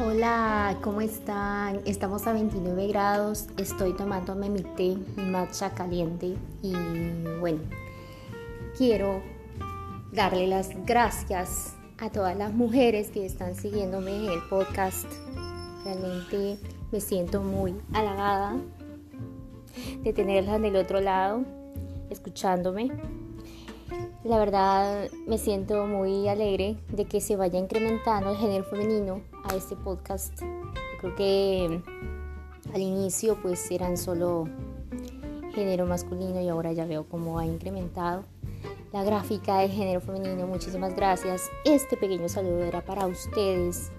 Hola, ¿cómo están? Estamos a 29 grados, estoy tomándome mi té, matcha caliente y bueno, quiero darle las gracias a todas las mujeres que están siguiéndome en el podcast. Realmente me siento muy halagada de tenerlas del otro lado, escuchándome. La verdad me siento muy alegre de que se vaya incrementando el género femenino a este podcast. creo que al inicio pues eran solo género masculino y ahora ya veo cómo ha incrementado la gráfica de género femenino. Muchísimas gracias. Este pequeño saludo era para ustedes